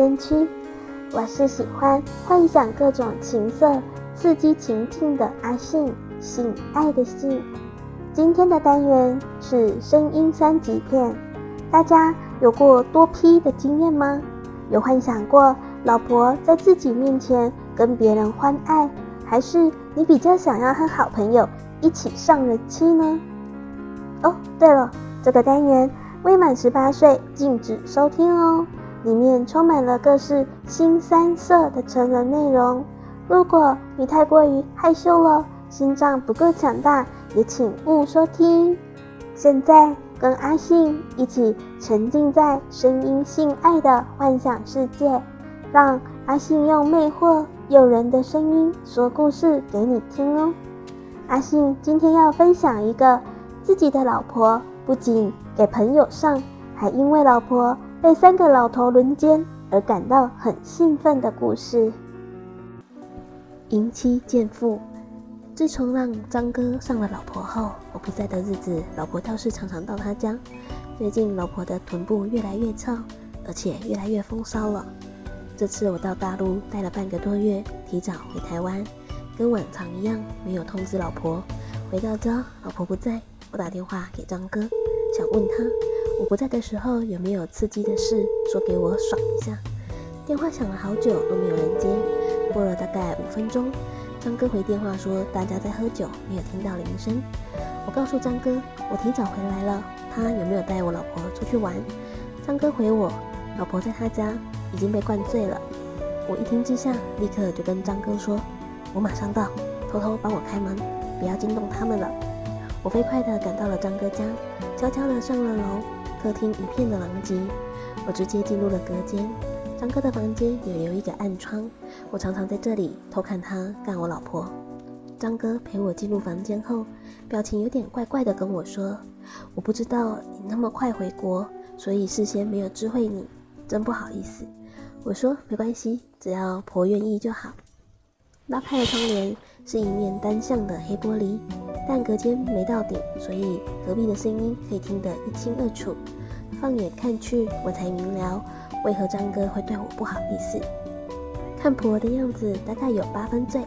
欢迎收听声音红灯区。我是喜欢幻想各种情色、刺激情境的阿信，性爱的性。今天的单元是声音三级片。大家有过多 P 的经验吗？有幻想过老婆在自己面前跟别人欢爱，还是你比较想要和好朋友一起上人妻呢？哦，对了，这个单元未满十八岁禁止收听哦，里面充满了各式新三色的成人内容。如果你太过于害羞了，心脏不够强大，也请勿收听。现在跟阿信一起沉浸在声音性爱的幻想世界，让阿信用魅惑诱人的声音说故事给你听哦。阿信今天要分享一个。自己的老婆不仅给朋友上，还因为老婆被三个老头轮奸而感到很兴奋的故事。淫妻贱妇，自从让张哥上了老婆后，我不在的日子，老婆倒是常常到他家。最近老婆的臀部越来越翘，而且越来越风骚了。这次我到大陆待了半个多月，提早回台湾，跟往常一样没有通知老婆。回到家，老婆不在。我打电话给张哥，想问他我不在的时候有没有刺激的事说给我爽一下。电话响了好久都没有人接，过了大概五分钟，张哥回电话说大家在喝酒，没有听到铃声。我告诉张哥我提早回来了，他有没有带我老婆出去玩？张哥回我老婆在他家已经被灌醉了。我一听之下立刻就跟张哥说，我马上到，偷偷帮我开门，不要惊动他们了。我飞快地赶到了张哥家，悄悄地上了楼。客厅一片的狼藉，我直接进入了隔间。张哥的房间也有一个暗窗，我常常在这里偷看他干我老婆。张哥陪我进入房间后，表情有点怪怪的跟我说：“我不知道你那么快回国，所以事先没有知会你，真不好意思。”我说：“没关系，只要婆愿意就好。”拉开的窗帘是一面单向的黑玻璃。但隔间没到顶，所以隔壁的声音可以听得一清二楚。放眼看去，我才明了为何张哥会对我不好意思。看婆的样子，大概有八分醉。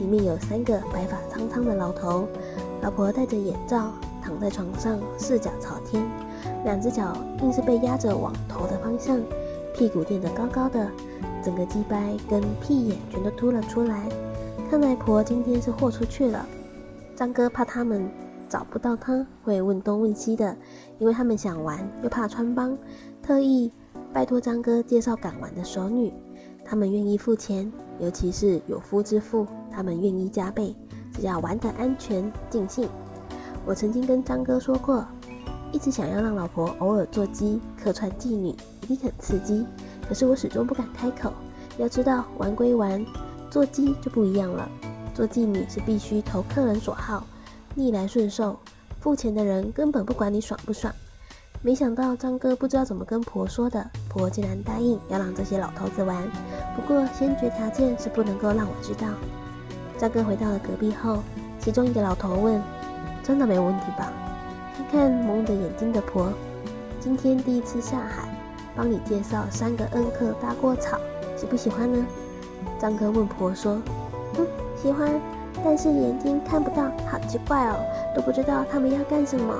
里面有三个白发苍苍的老头，老婆戴着眼罩，躺在床上，四脚朝天，两只脚硬是被压着往头的方向，屁股垫得高高的，整个鸡掰跟屁眼全都凸了出来。看来婆今天是豁出去了。张哥怕他们找不到他，会问东问西的，因为他们想玩又怕穿帮，特意拜托张哥介绍敢玩的熟女。他们愿意付钱，尤其是有夫之妇，他们愿意加倍，只要玩得安全尽兴。我曾经跟张哥说过，一直想要让老婆偶尔做鸡客串妓女，一定很刺激。可是我始终不敢开口。要知道，玩归玩，做鸡就不一样了。做妓女是必须投客人所好，逆来顺受，付钱的人根本不管你爽不爽。没想到张哥不知道怎么跟婆说的，婆竟然答应要让这些老头子玩，不过先决条件是不能够让我知道。张哥回到了隔壁后，其中一个老头问：“真的没有问题吧？”看看蒙着眼睛的婆，今天第一次下海，帮你介绍三个恩客搭过草，喜不喜欢呢？张哥问婆说：“。”喜欢，但是眼睛看不到，好奇怪哦，都不知道他们要干什么。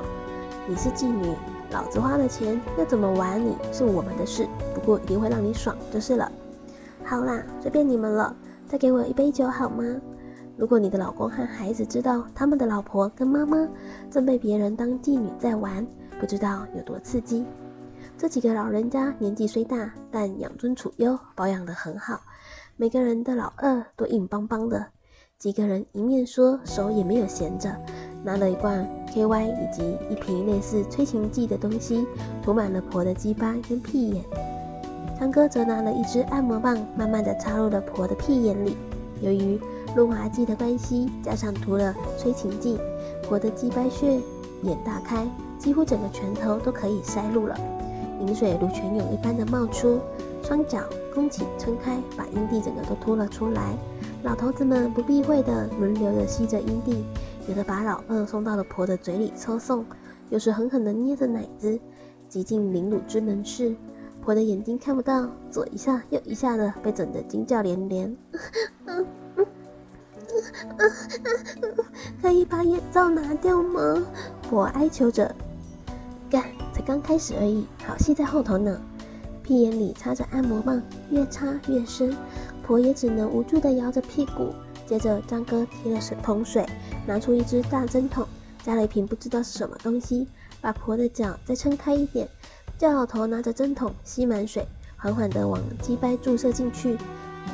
你是妓女，老子花了钱，要怎么玩你是我们的事，不过一定会让你爽就是了。好啦，随便你们了，再给我一杯酒好吗？如果你的老公和孩子知道他们的老婆跟妈妈正被别人当妓女在玩，不知道有多刺激。这几个老人家年纪虽大，但养尊处优，保养得很好，每个人的老二都硬邦邦的。几个人一面说，手也没有闲着，拿了一罐 KY 以及一瓶类似催情剂的东西，涂满了婆的鸡巴跟屁眼。张哥则拿了一支按摩棒，慢慢地插入了婆的屁眼里。由于润滑剂的关系，加上涂了催情剂，婆的鸡巴穴眼大开，几乎整个拳头都可以塞入了，淫水如泉涌一般的冒出，双脚弓起撑开，把阴蒂整个都凸了出来。老头子们不避讳地轮流地吸着阴蒂，有的把老二送到了婆的嘴里抽送，有时狠狠地捏着奶子，挤进凌辱之门室。婆的眼睛看不到，左一下右一下的，被整得惊叫连连。可以把眼罩拿掉吗？婆哀求着。干，才刚开始而已，好戏在后头呢。屁眼里插着按摩棒，越插越深，婆也只能无助地摇着屁股。接着张哥提了水桶水，拿出一只大针筒，加了一瓶不知道是什么东西，把婆的脚再撑开一点。叫老头拿着针筒吸满水，缓缓地往鸡掰注射进去，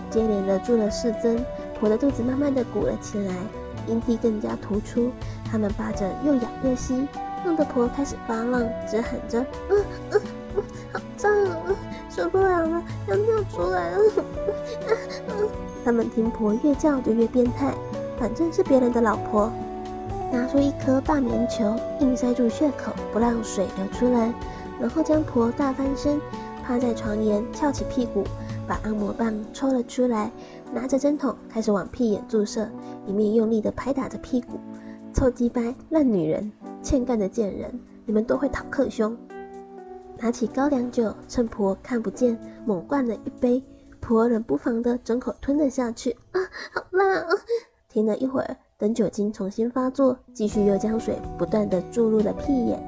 接连的注了四针，婆的肚子慢慢的鼓了起来，阴蒂更加突出。他们扒着又咬又吸，弄得婆开始发浪，直喊着：“嗯嗯嗯，好胀啊，受不了了，要尿出来了！” 他们听婆越叫就越变态，反正是别人的老婆，拿出一颗大棉球，硬塞住穴口，不让水流出来。然后将婆大翻身，趴在床沿，翘起屁股，把按摩棒抽了出来，拿着针筒开始往屁眼注射，一面用力地拍打着屁股。臭鸡掰，烂女人，欠干的贱人，你们都会讨克凶！拿起高粱酒，趁婆看不见，猛灌了一杯。婆冷不防地整口吞了下去。啊，好辣啊！停了一会儿，等酒精重新发作，继续又将水不断地注入了屁眼。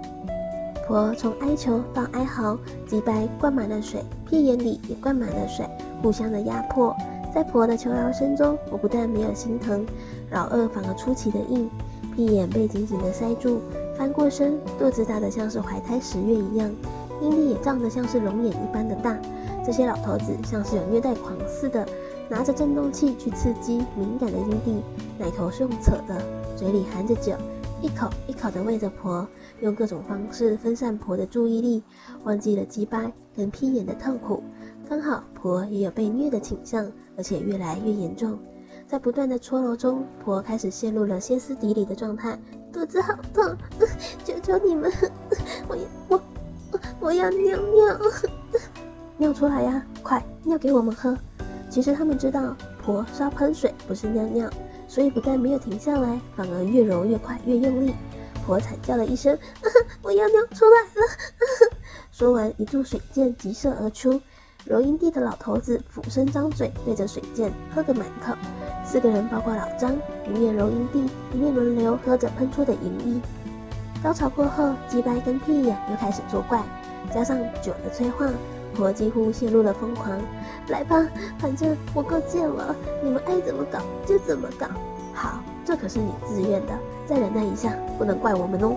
婆从哀求到哀嚎，鸡掰灌满了水，屁眼里也灌满了水，互相的压迫。在婆的求饶声中，我不但没有心疼，老二反而出奇的硬，屁眼被紧紧的塞住，翻过身，肚子大得像是怀胎十月一样，阴蒂也胀得像是龙眼一般的大。这些老头子像是有虐待狂似的，拿着震动器去刺激敏感的阴蒂，奶头是用扯的，嘴里含着酒，一口一口的喂着婆。用各种方式分散婆的注意力，忘记了鸡掰跟屁眼的痛苦。刚好婆也有被虐的倾向，而且越来越严重。在不断的搓揉中，婆开始陷入了歇斯底里的状态。肚子好痛，求求你们，我我我要尿尿，尿出来呀！快尿给我们喝。其实他们知道婆是要喷水，不是尿尿，所以不但没有停下来，反而越揉越快，越用力。婆惨叫了一声，我要尿出来了。说完，一柱水箭急射而出。揉阴蒂的老头子俯身张嘴，对着水箭喝个满口。四个人，包括老张，一面揉阴蒂，一面轮流喝着喷出的银液。高潮过后，鸡掰跟屁眼又开始作怪，加上酒的催化，婆几乎陷入了疯狂。来吧，反正我够贱了，你们爱怎么搞就怎么搞。好，这可是你自愿的。再忍耐一下，不能怪我们哦。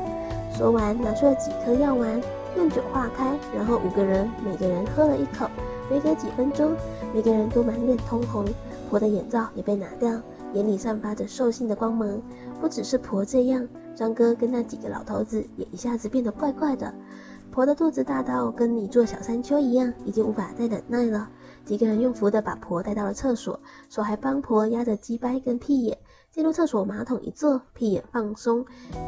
说完，拿出了几颗药丸，用酒化开，然后五个人每个人喝了一口。没隔几分钟，每个人都满脸通红，婆的眼罩也被拿掉，眼里散发着兽性的光芒。不只是婆这样，张哥跟那几个老头子也一下子变得怪怪的。婆的肚子大到跟你座小山丘一样，已经无法再忍耐了。几个人用扶的把婆带到了厕所，手还帮婆压着鸡掰跟屁眼。进入厕所马桶一坐，屁眼放松，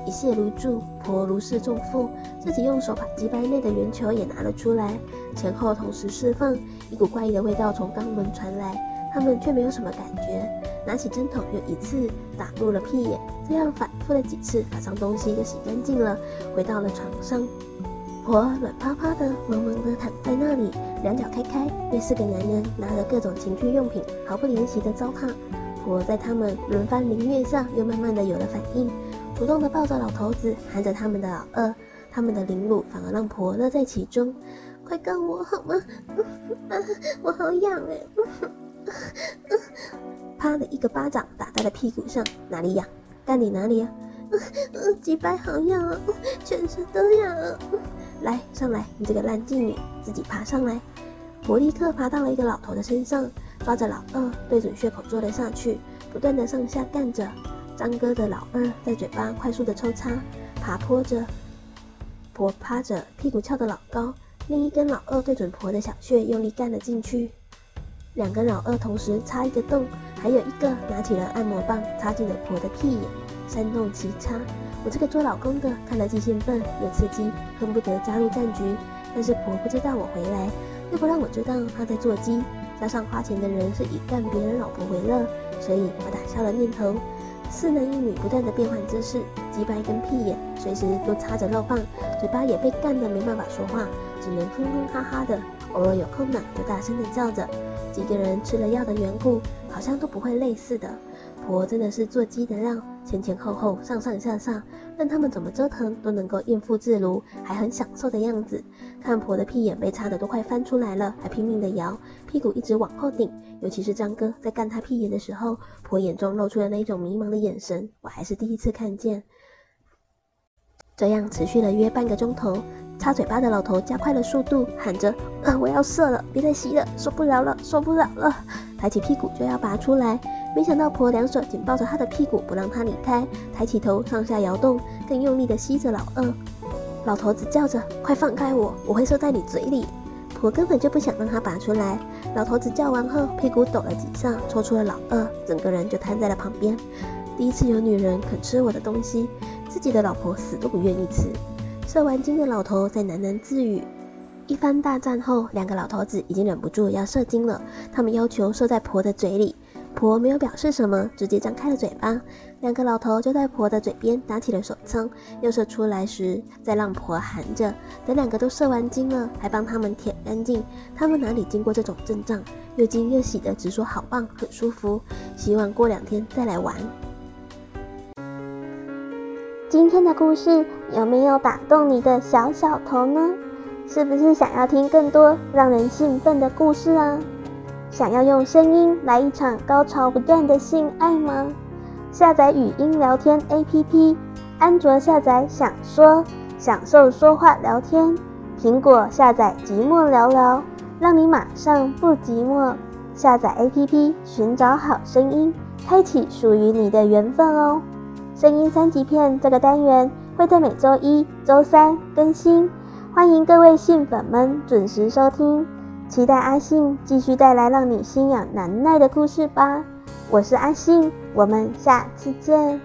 一泻如注，婆如释重负，自己用手把鸡掰内的圆球也拿了出来，前后同时释放，一股怪异的味道从肛门传来，他们却没有什么感觉，拿起针筒又一次打入了屁眼，这样反复了几次，把脏东西都洗干净了，回到了床上，婆软趴趴的，萌萌的躺在那里，两脚开开，被四个男人拿着各种情趣用品毫不怜惜的糟蹋。婆在他们轮番凌虐下，又慢慢的有了反应，主动的抱着老头子，含着他们的老二，他们的凌辱反而让婆乐在其中。快干我好吗？我好痒哎！啪的一个巴掌打在了屁股上，哪里痒？干你哪里啊？鸡掰好痒啊，全身都痒！来，上来，你这个烂妓女，自己爬上来。我立刻爬到了一个老头的身上。抓着老二，对准穴口坐了下去，不断的上下干着。张哥的老二在嘴巴快速的抽插，爬坡着，婆趴着，屁股翘得老高。另一根老二对准婆的小穴，用力干了进去。两根老二同时插一个洞，还有一个拿起了按摩棒，插进了婆的屁眼，煽动其插。我这个做老公的看了既兴奋又刺激，恨不得加入战局。但是婆不知道我回来，又不让我知道她在做鸡。加上花钱的人是以干别人老婆为乐，所以我打消了念头。四男一女不断的变换姿势，鸡巴跟屁眼随时都插着肉棒，嘴巴也被干得没办法说话，只能哼哼哈哈的，偶尔有空呢就大声的叫着。几个人吃了药的缘故，好像都不会累似的。婆真的是做鸡的料，前前后后，上上下下，任他们怎么折腾都能够应付自如，还很享受的样子。看婆的屁眼被擦得都快翻出来了，还拼命的摇，屁股一直往后顶。尤其是张哥在干他屁眼的时候，婆眼中露出的那种迷茫的眼神，我还是第一次看见。这样持续了约半个钟头，擦嘴巴的老头加快了速度，喊着：“啊，我要射了，别再吸了，受不了了，受不了了！”抬起屁股就要拔出来。没想到婆两手紧抱着他的屁股，不让他离开，抬起头上下摇动，更用力地吸着老二。老头子叫着：“快放开我，我会射在你嘴里！”婆根本就不想让他拔出来。老头子叫完后，屁股抖了几下，抽出了老二，整个人就瘫在了旁边。第一次有女人肯吃我的东西，自己的老婆死都不愿意吃。射完精的老头在喃喃自语。一番大战后，两个老头子已经忍不住要射精了，他们要求射在婆的嘴里。婆没有表示什么，直接张开了嘴巴。两个老头就在婆的嘴边打起了手枪。又射出来时，再让婆含着。等两个都射完精了，还帮他们舔干净。他们哪里经过这种阵仗，又惊又喜的直说好棒，很舒服。希望过两天再来玩。今天的故事有没有打动你的小小头呢？是不是想要听更多让人兴奋的故事啊？想要用声音来一场高潮不断的性爱吗？下载语音聊天 APP，安卓下载想说，享受说话聊天；苹果下载寂寞聊聊，让你马上不寂寞。下载 APP，寻找好声音，开启属于你的缘分哦。声音三级片这个单元会在每周一、周三更新，欢迎各位性粉们准时收听。期待阿信继续带来让你心痒难耐的故事吧！我是阿信，我们下次见。